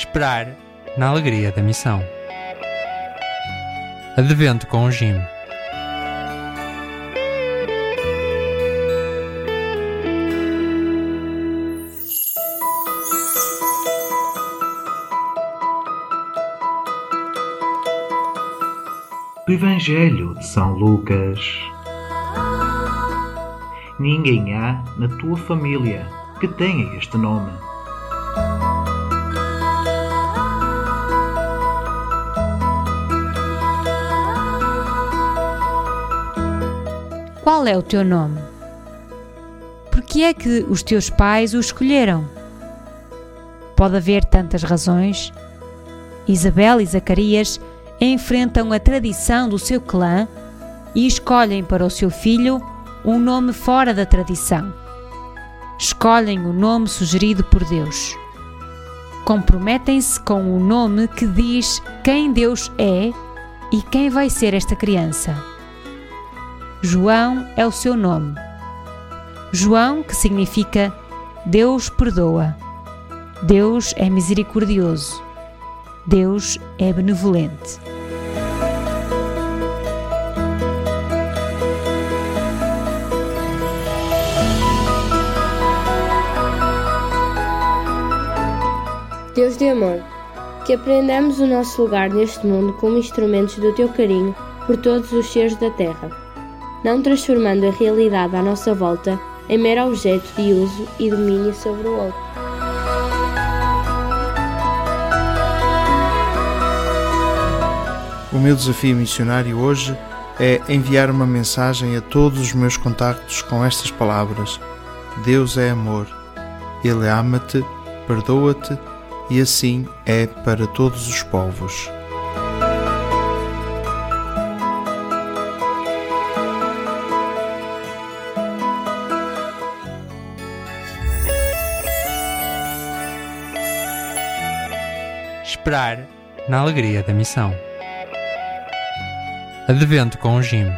Esperar na alegria da missão. Advento com o Jim. do Evangelho de São Lucas. Ninguém há na tua família que tenha este nome. Qual é o teu nome? Por que é que os teus pais o escolheram? Pode haver tantas razões. Isabel e Zacarias enfrentam a tradição do seu clã e escolhem para o seu filho um nome fora da tradição. Escolhem o nome sugerido por Deus. Comprometem-se com o nome que diz quem Deus é e quem vai ser esta criança. João é o seu nome. João, que significa Deus perdoa. Deus é misericordioso. Deus é benevolente. Deus de amor, que aprendamos o nosso lugar neste mundo como instrumentos do teu carinho por todos os seres da terra, não transformando a realidade à nossa volta em mero objeto de uso e domínio sobre o outro. O meu desafio missionário hoje é enviar uma mensagem a todos os meus contactos com estas palavras: Deus é amor, Ele ama-te, perdoa-te e assim é para todos os povos. Esperar na alegria da missão. Advento com o Jim.